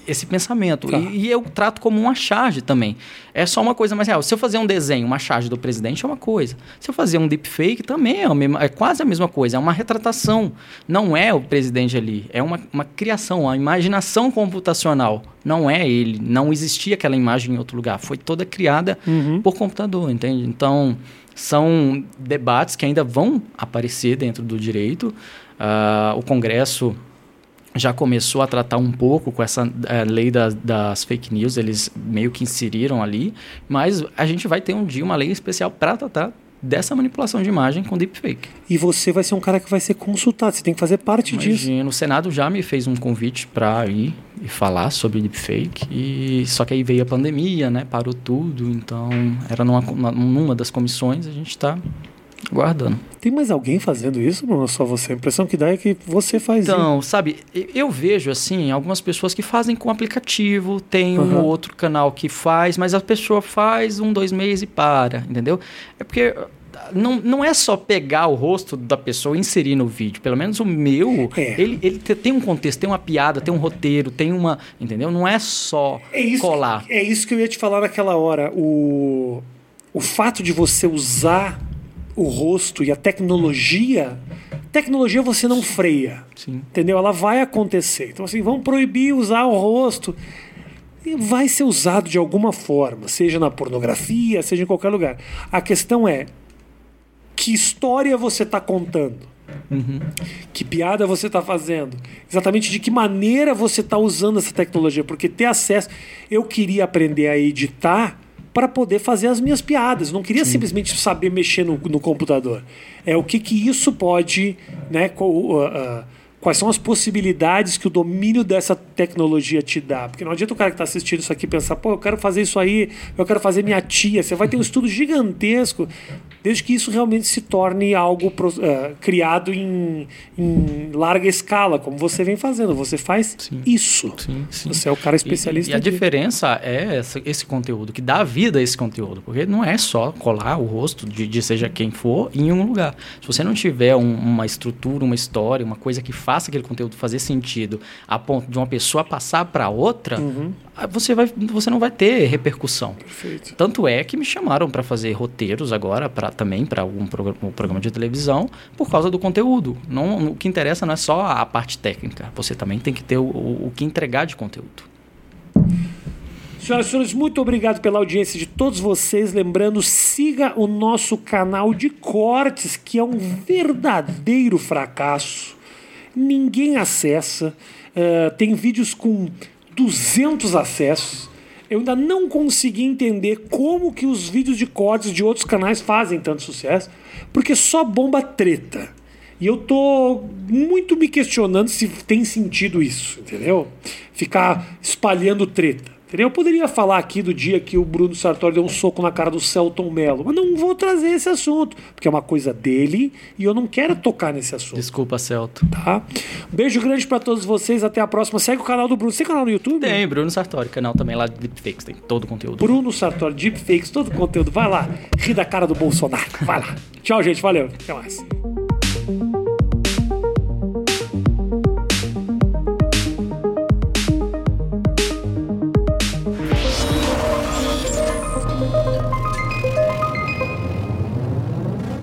esse pensamento. Tá. E, e eu trato como uma charge também. É só uma coisa mais real. Se eu fazer um desenho, uma charge do presidente, é uma coisa. Se eu fazer um deepfake, também é, mesma, é quase a mesma coisa. É uma retratação. Não é o presidente ali. É uma, uma criação, uma imaginação computacional. Não é ele. Não existia aquela imagem em outro lugar. Foi toda criada por computador, entende? Então, são debates que ainda vão aparecer dentro do direito. Ah, o Congresso já começou a tratar um pouco com essa eh, lei das fake news, eles meio que inseriram ali, mas a gente vai ter um dia uma lei especial para tratar dessa manipulação de imagem com deepfake. E você vai ser um cara que vai ser consultado, você tem que fazer parte disso. Imagina, o Senado já me fez um convite para ir e falar sobre deepfake, e só que aí veio a pandemia, né, parou tudo, então era numa, numa das comissões, a gente está guardando. Tem mais alguém fazendo isso, Bruno? Só você? A impressão que dá é que você faz isso. Então, sabe, eu- vejo assim, algumas pessoas que fazem com aplicativo, tem um Aham. ou outro canal que faz, mas a pessoa faz um, dois meses e para, entendeu? É porque ah, não, não é só pegar o rosto da pessoa e inserir no vídeo. Pelo menos o meu, É. ele, ele te- tem um contexto, tem uma piada, tem um roteiro, tem uma. Entendeu? Não é só É isso, colar. é isso que eu ia te falar naquela hora. O, o fato de você usar o rosto e a tecnologia. Tecnologia você não freia. Sim. Entendeu? Ela vai acontecer. Então, assim, vão proibir usar o rosto. E vai ser usado de alguma forma, seja na pornografia, seja em qualquer lugar. A questão é que história você está contando? Que piada você está fazendo? Exatamente de que maneira você está usando essa tecnologia? Porque ter acesso. Eu queria aprender a editar para poder fazer as minhas piadas. Não queria simplesmente saber mexer no, no computador. É o que, que isso pode. Né, qual- uh, uh, quais são as possibilidades que o domínio dessa tecnologia te dá? Porque não adianta o cara que está assistindo isso aqui pensar, pô, eu quero fazer isso aí, eu quero fazer minha tia. Você vai ter um estudo gigantesco, desde que isso realmente se torne algo uh, criado em, em larga escala, como você vem fazendo. Você faz isso. Sim, sim. Você é o cara E- especialista. E, a de- diferença é essa- esse conteúdo, que dá vida a esse conteúdo. Porque não é só colar o rosto de, de seja quem for em um lugar. Se você não tiver um- uma estrutura, uma história, uma coisa que faça aquele conteúdo fazer sentido a ponto de uma pessoa passar para outra, ah, você, vai, você não vai ter repercussão. Perfeito. Tanto é que me chamaram para fazer roteiros agora, pra, também para algum programa, um programa de televisão, por causa do conteúdo. Não, o que interessa não é só a parte técnica, você também tem que ter o, o, o que entregar de conteúdo. Senhoras e senhores, muito obrigado pela audiência de todos vocês. Lembrando, siga o nosso canal de cortes, que é um verdadeiro fracasso. Ninguém acessa. Eh, tem vídeos com 200 acessos. Eu ainda não consegui entender como que os vídeos de cortes de outros canais fazem tanto sucesso, porque só bomba treta. E eu tô muito me questionando se tem sentido isso, entendeu? Ficar espalhando treta. Eu poderia falar aqui do dia que o Bruno Sartori deu um soco na cara do Celton Mello, mas não vou trazer esse assunto, porque é uma coisa dele e eu não quero tocar nesse assunto, Desculpa, Celto. tá? Um beijo grande pra todos vocês, até a próxima. Segue o canal do Bruno. Você tem canal no YouTube? Tem, Bruno Sartori, canal também lá de Deepfakes, tem todo o conteúdo. Bruno Sartori, Deepfakes, todo o conteúdo. Vai lá, ri da cara do Bolsonaro. Vai lá. Tchau, gente. Valeu. Até mais.